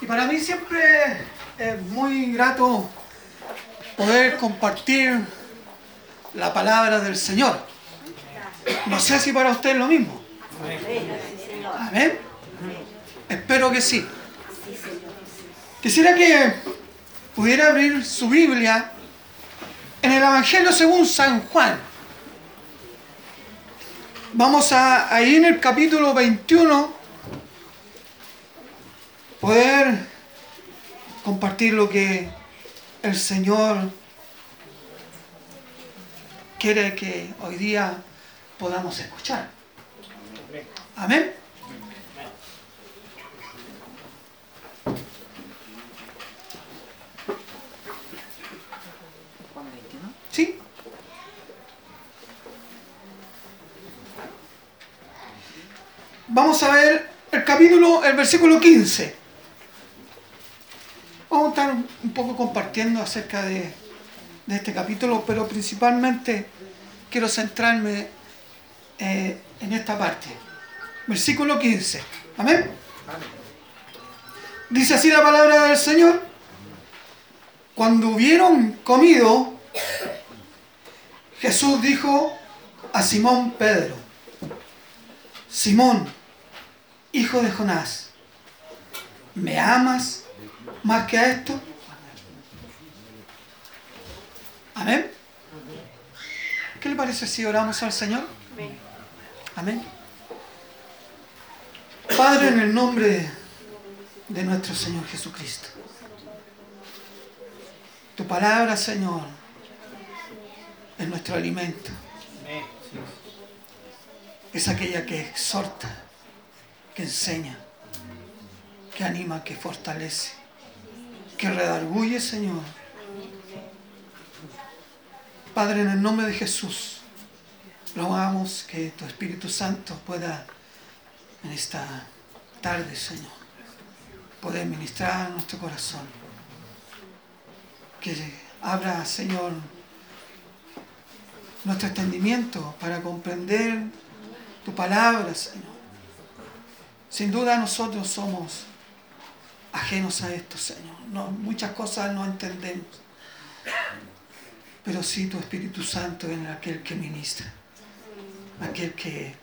Y para mí siempre es muy grato poder compartir la palabra del Señor. No sé si para usted es lo mismo. Amén. Espero que sí. Quisiera que pudiera abrir su Biblia en el Evangelio según San Juan. Vamos a ahí en el capítulo 21 poder compartir lo que el Señor quiere que hoy día podamos escuchar. Amén. ¿Sí? Vamos a ver el capítulo, el versículo 15. Vamos a estar un poco compartiendo acerca de, de este capítulo, pero principalmente quiero centrarme eh, en esta parte. Versículo 15. Amén. Dice así la palabra del Señor. Cuando hubieron comido, Jesús dijo a Simón Pedro, Simón, hijo de Jonás, ¿me amas más que a esto? Amén. ¿Qué le parece si oramos al Señor? Amén. Padre, en el nombre de nuestro Señor Jesucristo. Tu palabra, Señor, es nuestro alimento. Es aquella que exhorta, que enseña, que anima, que fortalece, que redarguye, Señor. Padre, en el nombre de Jesús, rogamos que tu Espíritu Santo pueda en esta tarde, Señor, poder ministrar nuestro corazón. Que abra, Señor, nuestro entendimiento para comprender tu palabra, Señor. Sin duda nosotros somos ajenos a esto, Señor. Muchas cosas no entendemos. Pero sí tu Espíritu Santo es aquel que ministra, aquel que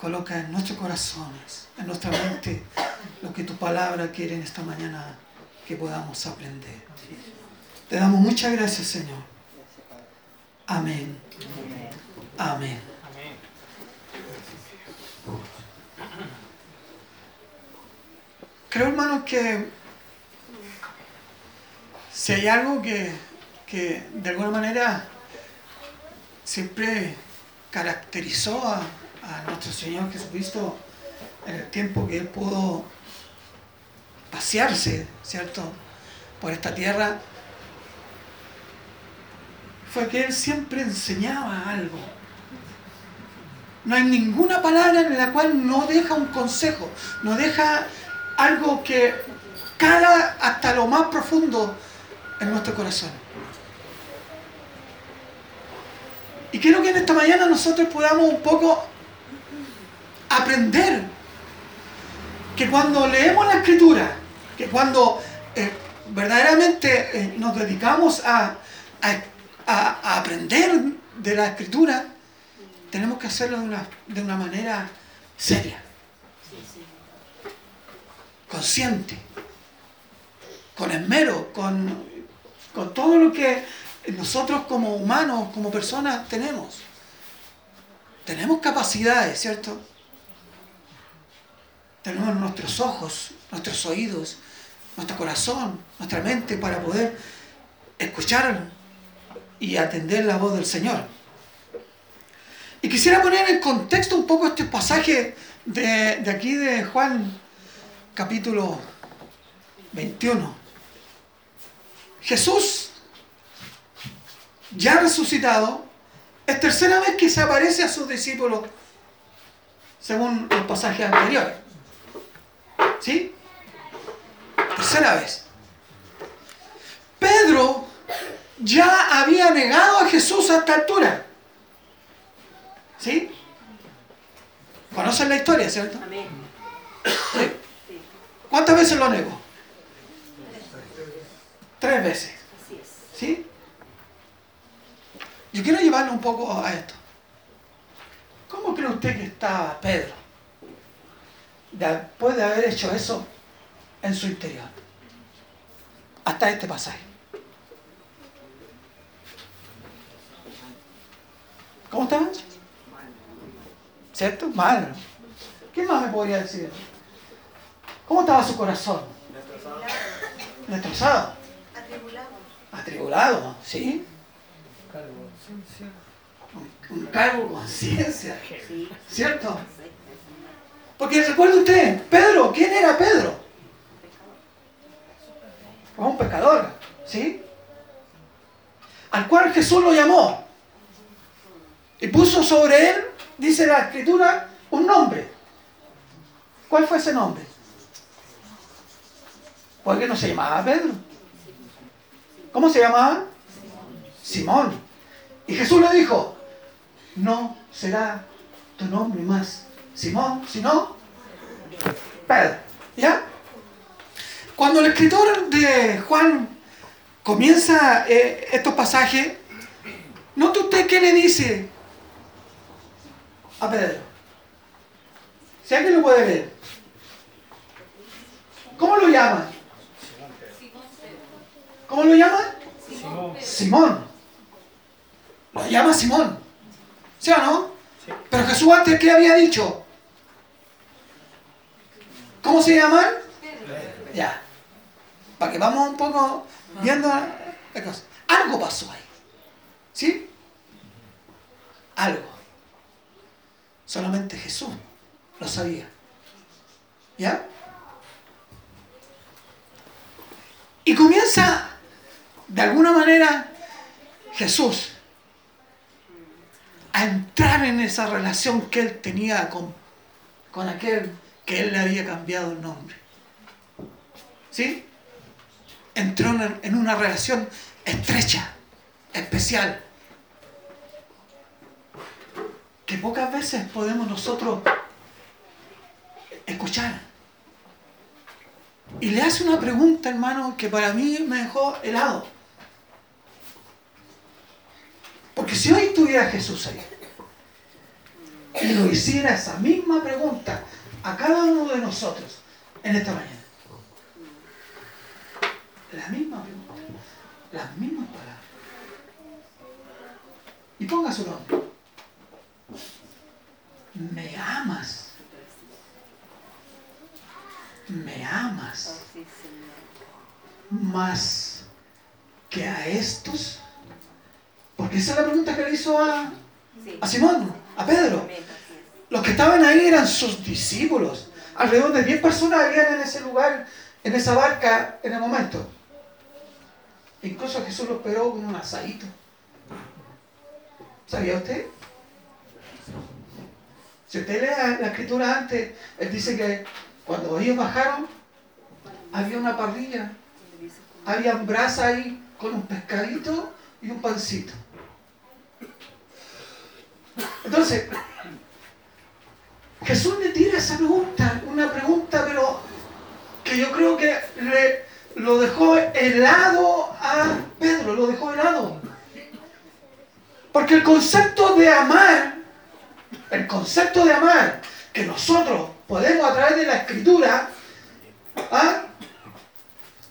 coloca en nuestros corazones, en nuestra mente, lo que tu palabra quiere en esta mañana que podamos aprender. Te damos muchas gracias, Señor. Amén. Amén. Creo, hermanos, que si hay algo que, que de alguna manera siempre caracterizó a, a nuestro Señor Jesucristo en el tiempo que Él pudo pasearse, ¿cierto?, por esta tierra, fue que Él siempre enseñaba algo. No hay ninguna palabra en la cual no deja un consejo, no deja algo que cala hasta lo más profundo en nuestro corazón. Y quiero que en esta mañana nosotros podamos un poco aprender que cuando leemos la escritura, que cuando eh, verdaderamente eh, nos dedicamos a, a, a, aprender de la escritura, tenemos que hacerlo de una, de una manera seria, consciente, con esmero, con, con todo lo que nosotros como humanos, como personas tenemos. Tenemos capacidades, ¿cierto? Tenemos nuestros ojos, nuestros oídos, nuestro corazón, nuestra mente para poder escuchar y atender la voz del Señor. Y quisiera poner en contexto un poco este pasaje de, de aquí de Juan capítulo 21. Jesús, ya resucitado, es tercera vez que se aparece a sus discípulos, según el pasaje anterior. ¿Sí? Tercera vez. Pedro ya había negado a Jesús a esta altura. ¿Sí? ¿Conocen la historia, cierto? Amén. ¿Sí? ¿Cuántas veces lo negó? Tres veces. ¿Sí? Yo quiero llevarlo un poco a esto. ¿Cómo cree usted que estaba Pedro después de haber hecho eso en su interior? Hasta este pasaje. ¿Cómo estaba? ¿Cierto? Mal. ¿Qué más me podría decir? ¿Cómo estaba su corazón? Destrozado. Atribulado. Atribulado, ¿sí? Un cargo de conciencia. ¿Cierto? Porque recuerda usted, Pedro, ¿quién era Pedro? un pecador, ¿sí? Al cual Jesús lo llamó y puso sobre él, dice la escritura, un nombre. ¿Cuál fue ese nombre? Porque no se llamaba Pedro. ¿Cómo se llamaba? Simón. Y Jesús le dijo, no será tu nombre más Simón, sino Pedro. ¿Ya? Cuando el escritor de Juan comienza eh, estos pasajes, note usted qué le dice a Pedro. Si alguien lo puede ver. ¿Cómo lo llama? ¿Cómo lo llama? Simón. Simón. Lo llama Simón. ¿Sí o no? Pero Jesús antes, ¿qué había dicho? ¿Cómo se llama? Ya. Para que vamos un poco viendo la cosa. Algo pasó ahí. ¿Sí? Algo. Solamente Jesús lo sabía. ¿Ya? Y comienza de alguna manera Jesús a entrar en esa relación que él tenía con, con aquel que él le había cambiado el nombre. ¿Sí? Entró en una relación estrecha, especial, que pocas veces podemos nosotros escuchar. Y le hace una pregunta, hermano, que para mí me dejó helado. Porque si hoy estuviera Jesús ahí y lo hiciera esa misma pregunta a cada uno de nosotros en esta mañana, la misma pregunta, las mismas palabras. Y ponga su nombre. ¿Me amas? ¿Me amas? Más que a estos. Porque esa es la pregunta que le hizo a, a Simón, a Pedro. Los que estaban ahí eran sus discípulos. Alrededor de 10 personas habían en ese lugar, en esa barca, en el momento. Incluso Jesús los esperó con un asadito. ¿Sabía usted? Si usted lee la escritura antes, él dice que cuando ellos bajaron, había una parrilla, había brasa ahí con un pescadito y un pancito. Entonces, Jesús le tira esa pregunta, una pregunta, pero que yo creo que le, lo dejó helado a Pedro, lo dejó helado. Porque el concepto de amar, el concepto de amar que nosotros podemos a través de la escritura, ¿ah?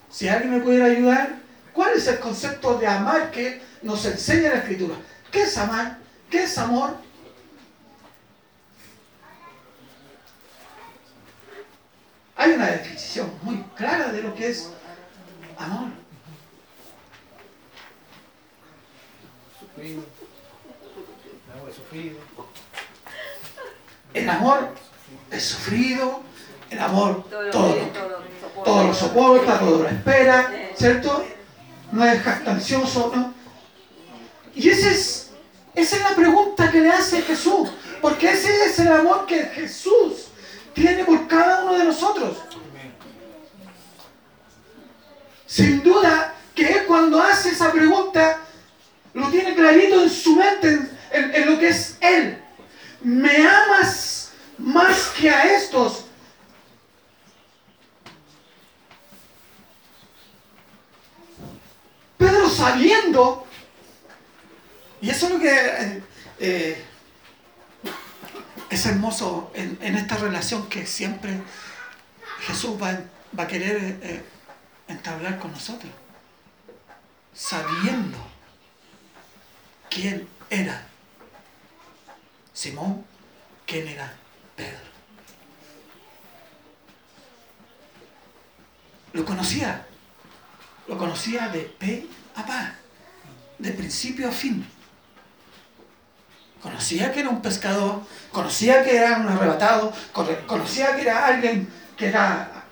si alguien me pudiera ayudar, ¿cuál es el concepto de amar que nos enseña la escritura? ¿Qué es amar? ¿Qué es amor? Hay una definición muy clara de lo que es amor. El amor es sufrido, el amor todo, todo, lo soporta, todo lo espera, ¿cierto? No es jactancioso, ¿no? Y ese es, esa es la pregunta que le hace Jesús, porque ese es el amor que Jesús tiene por cada uno de nosotros. Sin duda que él cuando hace esa pregunta, lo tiene clarito en su mente, en, lo que es él. ¿Me amas más que a estos? sabiendo, y eso es lo que eh, es hermoso en, esta relación que siempre Jesús va, a querer eh, entablar con nosotros, sabiendo quién era Simón, quién era Pedro. Lo conocía, lo conocía de pe a pa, de principio a fin. Conocía que era un pescador, conocía que era un arrebatado, conocía que era alguien que era,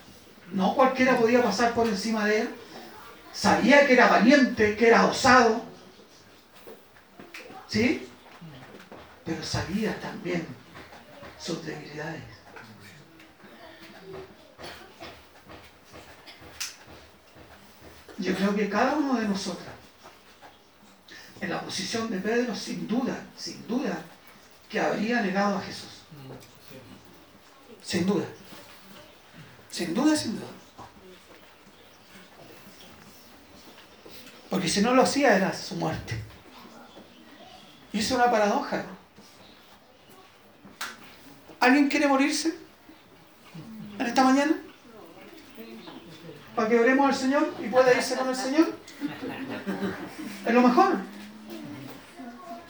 no cualquiera podía pasar por encima de él, sabía que era valiente, que era osado, ¿sí? Pero sabía también sus debilidades. Yo creo que cada uno de nosotros, en la posición de Pedro, sin duda, sin duda, que habría negado a Jesús. Sin duda. Sin duda, sin duda. Porque si no lo hacía era su muerte. Y es una paradoja. ¿Alguien quiere morirse en esta mañana? Para que oremos al Señor y pueda irse con el Señor. Es lo mejor.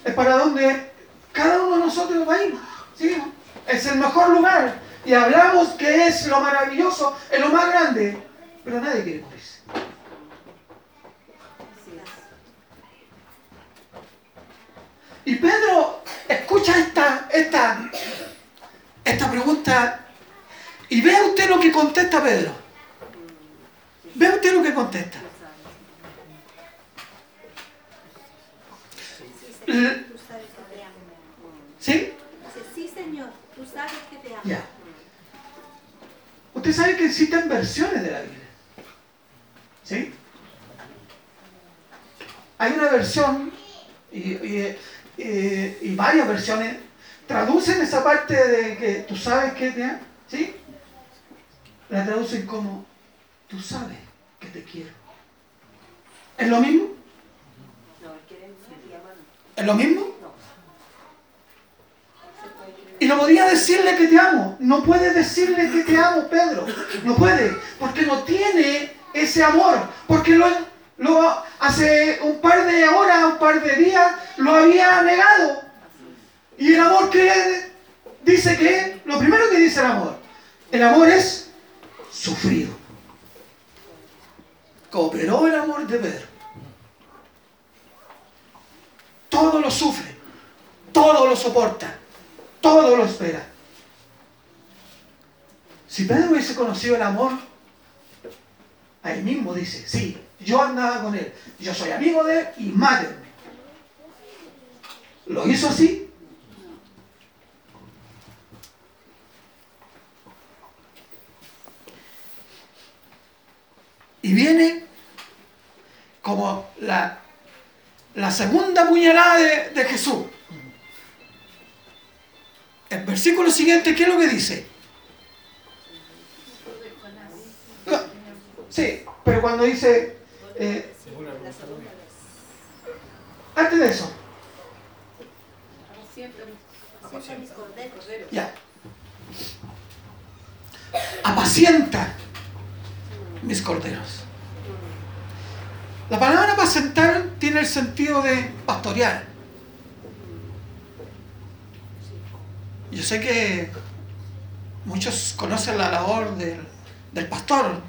Es para donde cada uno de nosotros va a ir. ¿sí? Es el mejor lugar. Y hablamos que es lo maravilloso, es lo más grande. Pero nadie quiere morirse. Y Pedro escucha esta, esta, esta pregunta y vea usted lo que contesta Pedro. Vea usted lo que contesta. ¿Sí? Sí, Señor, tú sabes que te amo. Ya. Usted sabe que existen versiones de la Biblia. ¿Sí? Hay una versión y, y varias versiones traducen esa parte de que tú sabes que te amo. ¿Sí? La traducen como tú sabes que te quiero. ¿Es lo mismo? ¿Es lo mismo? Y no podía decirle que te amo. No puede decirle que te amo, Pedro. No puede. Porque no tiene ese amor. Porque lo, lo, hace un par de horas, un par de días, lo había negado. Y el amor que dice que, lo primero que dice el amor, el amor es sufrido. Cooperó el amor de Pedro. Todo lo sufre, todo lo soporta todo lo espera. Si Pedro hubiese conocido el amor, ahí mismo dice, sí, yo andaba con él, yo soy amigo de él y mátenme. ¿Lo hizo así? Y viene como la, la segunda puñalada de, Jesús. El versículo siguiente, ¿qué es lo que dice? Sí, pero cuando dice... Eh, antes de eso. Ya. Apacienta mis corderos. La palabra apacentar tiene el sentido de pastorear. Yo sé que muchos conocen la labor del, pastor,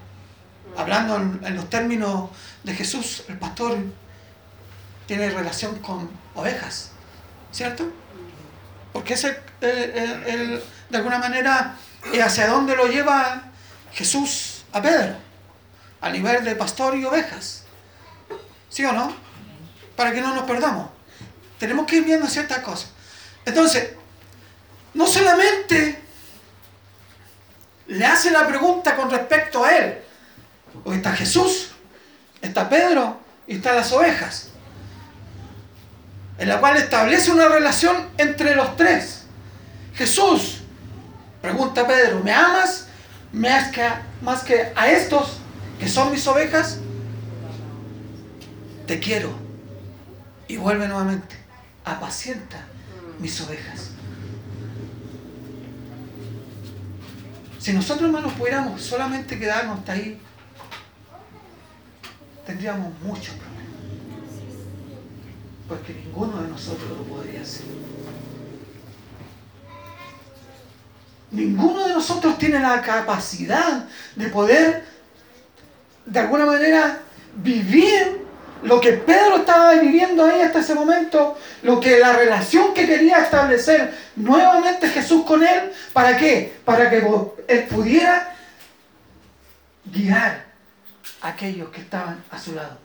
hablando en, los términos de Jesús, el pastor tiene relación con ovejas, ¿cierto? Porque es el, de alguna manera hacia dónde lo lleva Jesús a Pedro, a nivel de pastor y ovejas, ¿sí o no? Para que no nos perdamos. Tenemos que ir viendo ciertas cosas. Entonces, no solamente le hace la pregunta con respecto a él, porque está Jesús, está Pedro y están las ovejas, en la cual establece una relación entre los tres. Jesús pregunta a Pedro, ¿me amas más que, más que a estos que son mis ovejas? Te quiero. Y vuelve nuevamente, apacienta mis ovejas. Si nosotros, hermanos, pudiéramos solamente quedarnos hasta ahí, tendríamos muchos problemas. Porque ninguno de nosotros lo podría hacer. Ninguno de nosotros tiene la capacidad de poder, de alguna manera, vivir lo que Pedro estaba viviendo ahí hasta ese momento, lo que la relación que quería establecer nuevamente Jesús con él, ¿para qué? Para que él pudiera guiar a aquellos que estaban a su lado,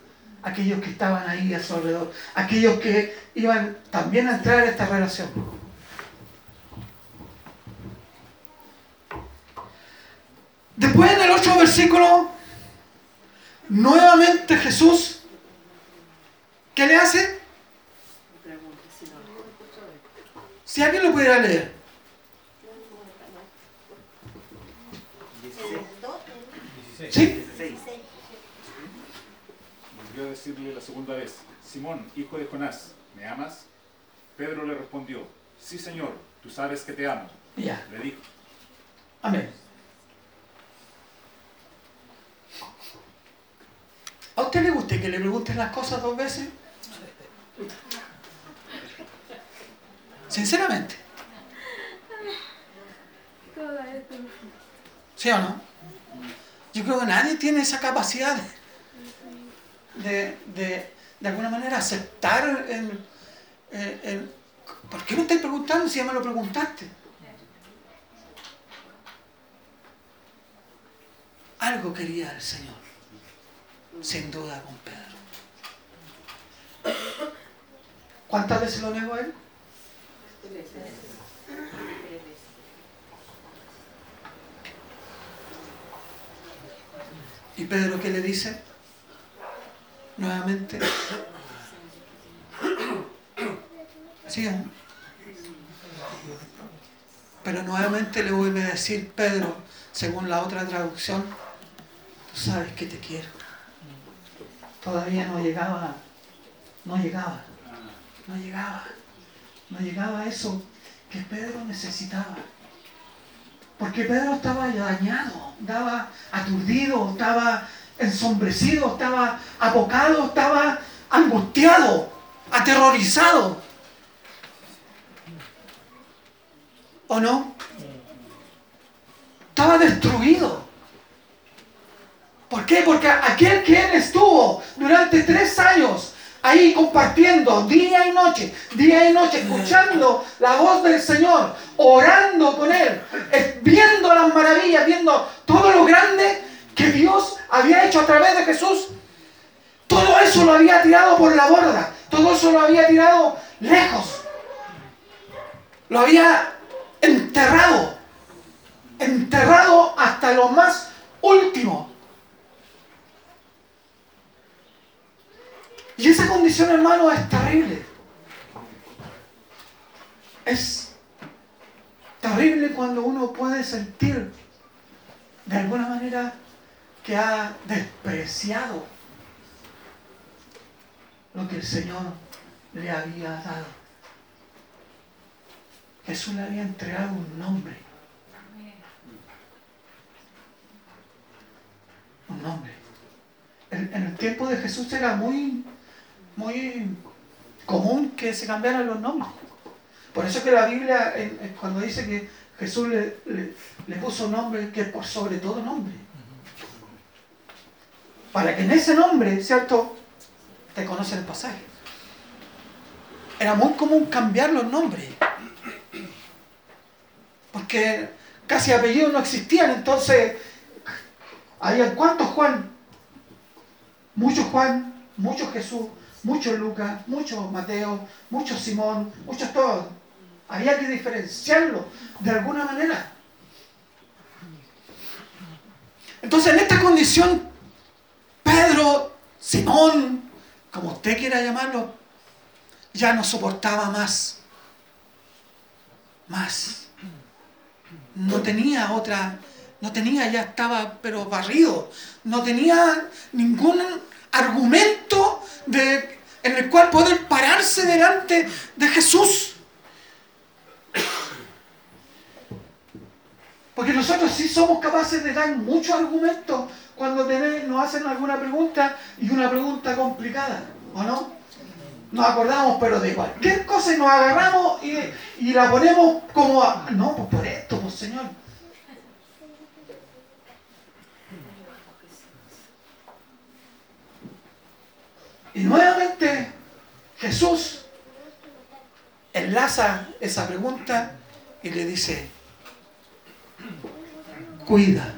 aquellos que estaban ahí a su alrededor, aquellos que iban también a entrar a esta relación. Después en el otro versículo, nuevamente Jesús ¿Qué le hace? Si alguien lo pudiera leer. ¿Sí? Volvió a decirle la segunda vez, Simón, hijo de Jonás, ¿me amas? Pedro le respondió, sí Señor, tú sabes que te amo. Ya. Le dijo. Amén. ¿A usted le gusta que le pregunten las cosas dos veces? Sinceramente. ¿Sí o no? Yo creo que nadie tiene esa capacidad de, de, de alguna manera aceptar el, el, ¿Por qué me estáis preguntando si ya me lo preguntaste? Algo quería el Señor, sin duda con Pedro. ¿Cuántas veces lo negó él? ¿Y Pedro qué le dice? Nuevamente. ¿Sí? Pero nuevamente le vuelve a decir Pedro, según la otra traducción, tú sabes que te quiero. Todavía no llegaba, no llegaba, no llegaba, no llegaba eso que Pedro necesitaba. Porque Pedro estaba dañado, estaba aturdido, estaba ensombrecido, estaba abocado, estaba angustiado, aterrorizado. ¿O no? Estaba destruido. ¿Por qué? Porque aquel que él estuvo durante tres años ahí compartiendo día y noche, día y noche, escuchando la voz del Señor, orando con Él, viendo las maravillas, viendo todo lo grande que Dios había hecho a través de Jesús. Todo eso lo había tirado por la borda, todo eso lo había tirado lejos, lo había enterrado, enterrado hasta lo más último. Y esa condición, hermano, es terrible. Es terrible cuando uno puede sentir de alguna manera que ha despreciado lo que el Señor le había dado. Jesús le había entregado un nombre. Un nombre. En, el tiempo de Jesús era muy muy común que se cambiaran los nombres. Por eso que la Biblia, cuando dice que Jesús le, le, puso un nombre que es por sobre todo nombre. Para que en ese nombre, ¿cierto? Te conocen el pasaje. Era muy común cambiar los nombres. Porque casi apellidos no existían, entonces, ¿había cuántos Juan? Muchos Juan, muchos Jesús, muchos Lucas, muchos Mateo, muchos Simón, muchos todos. Había que diferenciarlo de alguna manera. Entonces en esta condición, Pedro, Simón, como usted quiera llamarlo, ya no soportaba más. Más. No tenía otra, no tenía, ya estaba pero barrido. No tenía ningún argumento de, en el cual poder pararse delante de Jesús. Porque nosotros sí somos capaces de dar muchos argumentos cuando nos hacen alguna pregunta y una pregunta complicada, ¿o no? Nos acordamos, pero de cualquier cosa y nos agarramos y, y la ponemos como, no, pues por esto, pues Señor. Y nuevamente Jesús enlaza esa pregunta y le dice, cuida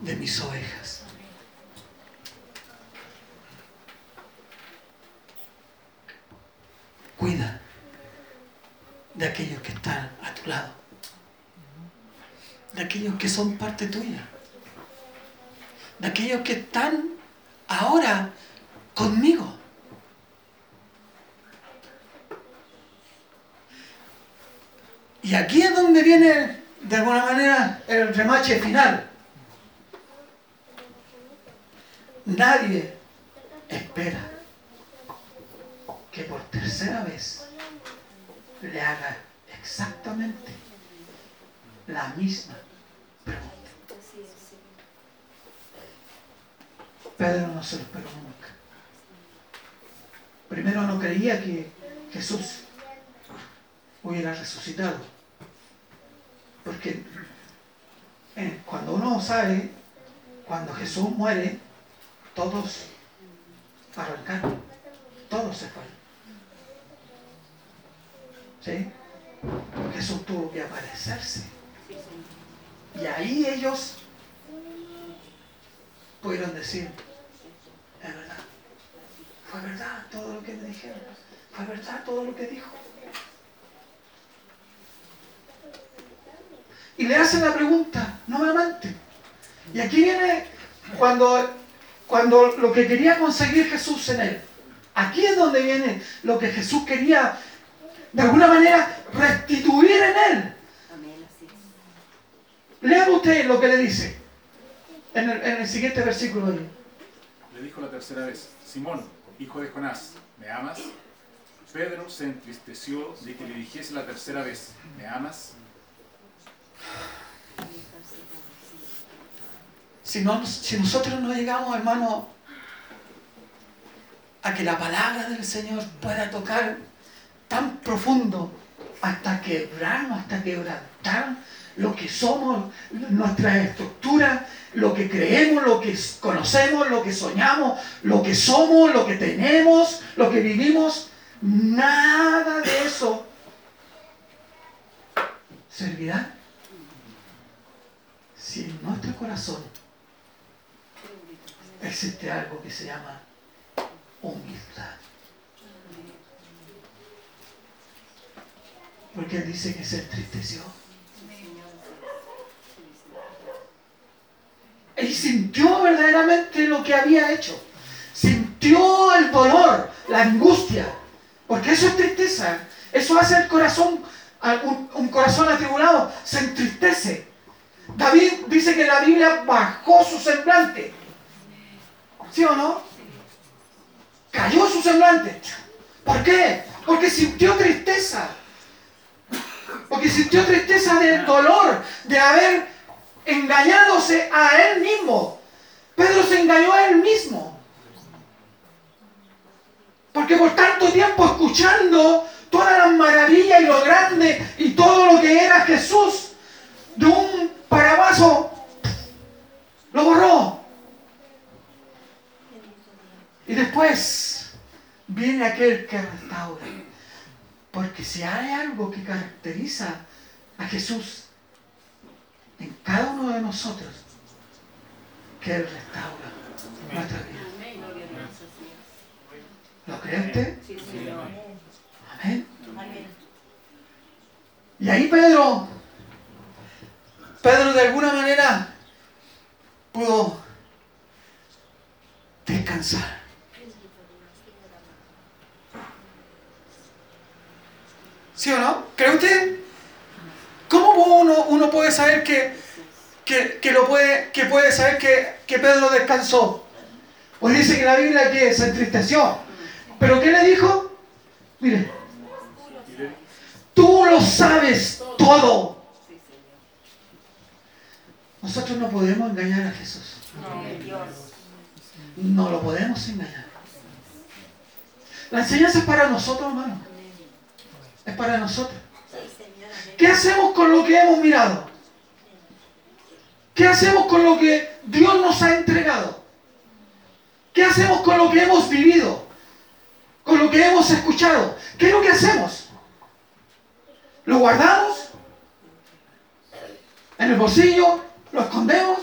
de mis ovejas. Cuida de aquellos que están a tu lado, de aquellos que son parte tuya, de aquellos que están ahora conmigo. Y aquí es donde viene, de alguna manera, el remache final. Nadie espera que por tercera vez le haga exactamente la misma pregunta. Pedro no se lo esperó nunca. Primero no creía que Jesús hubiera resucitado. Porque eh, cuando uno sabe, cuando Jesús muere, todos arrancaron, todos se fueron. ¿Sí? Jesús tuvo que aparecerse. Y ahí ellos pudieron decir, fue verdad todo lo que me dijeron, fue verdad todo lo que dijo. Y le hacen la pregunta nuevamente. Y aquí viene cuando cuando lo que quería conseguir Jesús en él. Aquí es donde viene lo que Jesús quería, de alguna manera, restituir en él. Lea usted lo que le dice en el, siguiente versículo. Le dijo la tercera vez, Simón, hijo de Jonás, ¿me amas? Pedro se entristeció de que le dijese la tercera vez, ¿me amas? Si, nosotros no llegamos, hermano, a que la palabra del Señor pueda tocar tan profundo hasta quebrarnos, hasta quebrantar lo que somos, nuestra estructura, lo que creemos, lo que conocemos, lo que soñamos, lo que somos, lo que tenemos, lo que vivimos, nada de eso servirá si en nuestro corazón existe algo que se llama humildad. Porque él dice que se entristeció. Sintió verdaderamente lo que había hecho. Sintió el dolor, la angustia. Porque eso es tristeza. Eso hace el corazón, un, un corazón atribulado, se entristece. David dice que la Biblia bajó su semblante. ¿Sí o no? Cayó su semblante. ¿Por qué? Porque sintió tristeza. Porque sintió tristeza del dolor de haber engañadose a él mismo. Pedro se engañó a él mismo. Porque por tanto tiempo escuchando todas las maravillas y lo grande y todo lo que era Jesús, de un parabazo, lo borró. Y después viene aquel que restaura. Porque si hay algo que caracteriza a Jesús en cada uno de nosotros, que Él restaura nuestra vida. ¿Lo creen Amén. Y ahí Pedro, Pedro de alguna manera pudo descansar. ¿Sí o no? ¿Cree usted? ¿Cómo uno, puede saber que, lo puede, que puede saber que, Pedro descansó? Pues dice que la Biblia que se entristeció. ¿Pero qué le dijo? Mire, tú lo sabes todo. Nosotros no podemos engañar a Jesús. No lo podemos engañar. La enseñanza es para nosotros, hermano. Es para nosotros. ¿Qué hacemos con lo que hemos mirado? ¿Qué hacemos con lo que Dios nos ha entregado? ¿Qué hacemos con lo que hemos vivido? Con lo que hemos escuchado. ¿Qué es lo que hacemos? ¿Lo guardamos? ¿En el bolsillo? ¿Lo escondemos?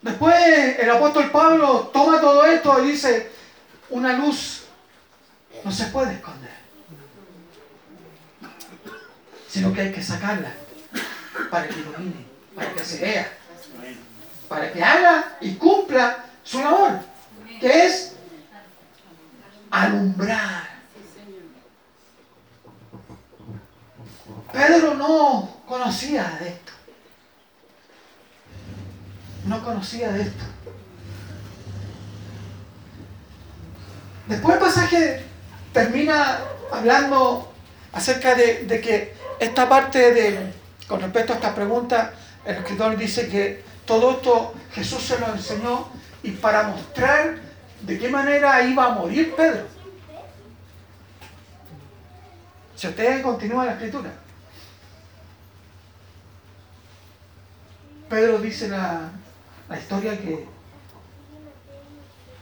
Después el apóstol Pablo toma todo esto y dice, una luz no se puede esconder, sino que hay que sacarla para que ilumine, para que se vea, para que haga y cumpla su labor, que es alumbrar. Pedro no conocía de esto. No conocía de esto. Después el pasaje termina hablando acerca de, que esta parte de, con respecto a esta pregunta, el escritor dice que todo esto Jesús se lo enseñó y para mostrar de qué manera iba a morir Pedro. Si ustedes continúan la escritura. Pedro dice la, la historia que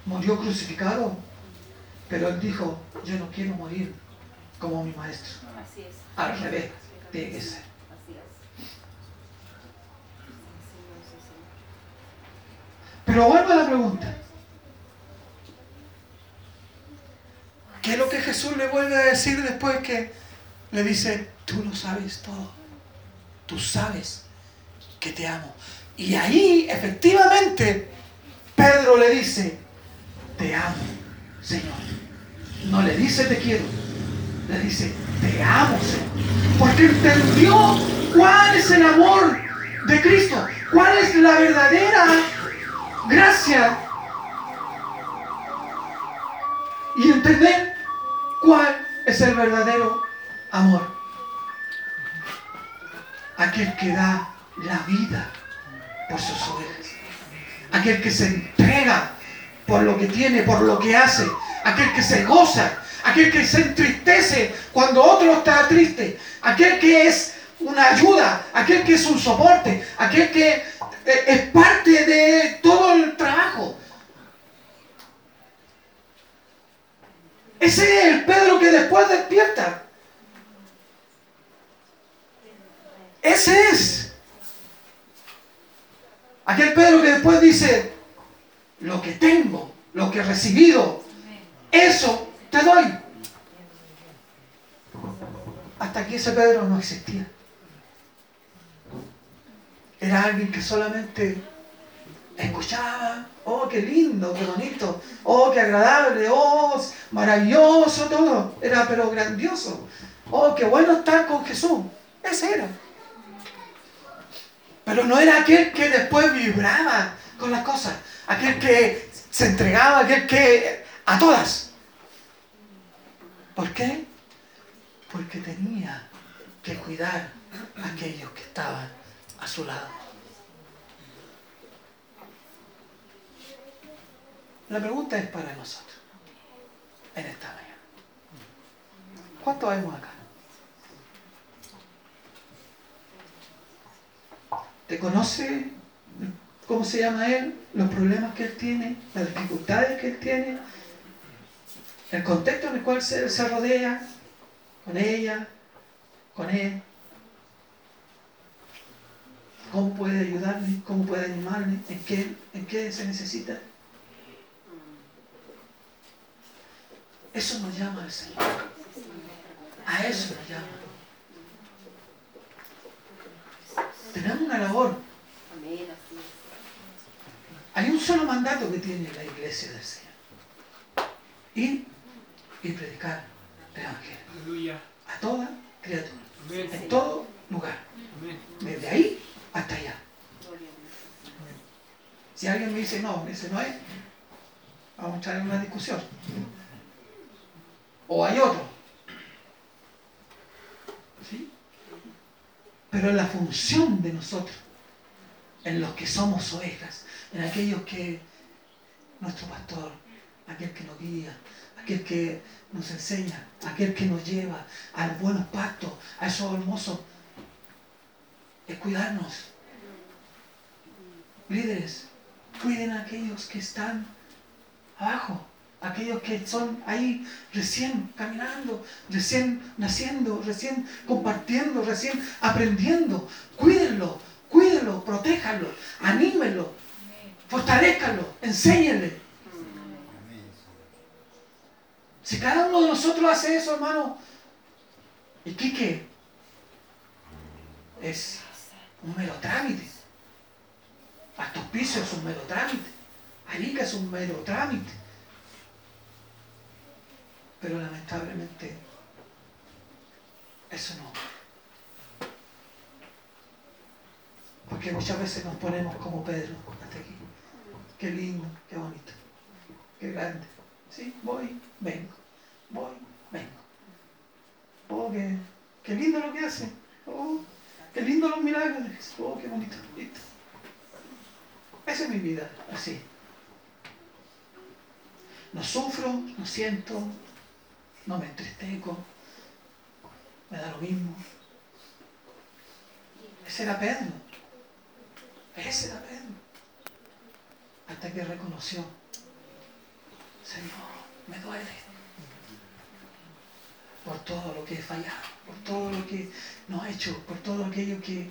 murió crucificado, pero él dijo, yo no quiero morir como mi maestro. Al revés, tiene que ser. Pero vuelvo a la pregunta. ¿Qué es lo que Jesús le vuelve a decir después que le dice, tú lo sabes todo? Tú sabes que te amo. Y ahí, efectivamente, Pedro le dice, te amo, Señor. No le dice te quiero, le dice, te amo, Señor. Porque entendió cuál es el amor de Cristo, cuál es la verdadera gracia. Y entender cuál es el verdadero amor. Aquel que da la vida por sus ovejas. Aquel que se entrega por lo que tiene, por lo que hace. Aquel que se goza. Aquel que se entristece cuando otro está triste. Aquel que es una ayuda. Aquel que es un soporte. Aquel que eh, es parte de todo el trabajo. Ese es el Pedro que después despierta. Ese es. Aquel Pedro que después dice, lo que tengo, lo que he recibido, eso te doy. Hasta aquí ese Pedro no existía. Era alguien que solamente escuchaba, oh, qué lindo, qué bonito, oh, qué agradable, oh, maravilloso todo. Era pero grandioso. Oh, qué bueno estar con Jesús. Ese era. Pero no era aquel que después vibraba con las cosas, aquel que se entregaba, aquel que a todas. ¿Por qué? Porque tenía que cuidar a aquellos que estaban a su lado. La pregunta es para nosotros en esta mañana. ¿Cuántos vemos acá? ¿Te conoce cómo se llama él? Los problemas que él tiene, las dificultades que él tiene, el contexto en el cual se, se rodea, con ella, con él. ¿Cómo puede ayudarle? ¿Cómo puede animarle? ¿En qué, en qué se necesita? Eso nos llama al Señor. A eso nos llama. Tenemos una labor. Hay un solo mandato que tiene la iglesia del Señor. Ir y predicar el Evangelio. A toda criatura. En todo lugar. Desde ahí hasta allá. Si alguien me dice, no, ese no es, vamos a entrar en una discusión. O hay otro. ¿Sí? Pero la función de nosotros, en los que somos ovejas, en aquellos que nuestro pastor, aquel que nos guía, aquel que nos enseña, aquel que nos lleva al buenos pactos, a esos hermosos, es cuidarnos. Líderes, cuiden a aquellos que están abajo, aquellos que son ahí recién caminando, recién naciendo, recién compartiendo, recién aprendiendo. Cuídenlo, cuídenlo, protéjanlo, anímenlo, fortalezcanlo, enséñenle. Si cada uno de nosotros hace eso, hermano, ¿y qué Es un mero trámite. Hasta pisos es un mero trámite. Arica es un mero trámite. Pero lamentablemente, eso no. Porque muchas veces nos ponemos como Pedro hasta aquí. Qué lindo, qué bonito, qué grande. Sí, voy, vengo voy, vengo. Oh, qué, lindo lo que hace. Oh, qué lindo los milagros. Oh, qué bonito. Listo. Esa es mi vida, así. No sufro, no siento, no me entristezco, me da lo mismo. Ese era Pedro. Ese era Pedro. Hasta que reconoció, Señor, me duele por todo lo que he fallado, por todo lo que no he hecho, por todo aquello que,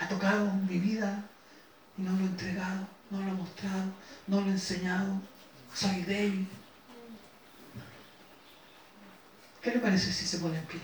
ha tocado mi vida y no lo he entregado, no lo he mostrado, no lo he enseñado. Soy débil. ¿Qué le parece si se pone en pie?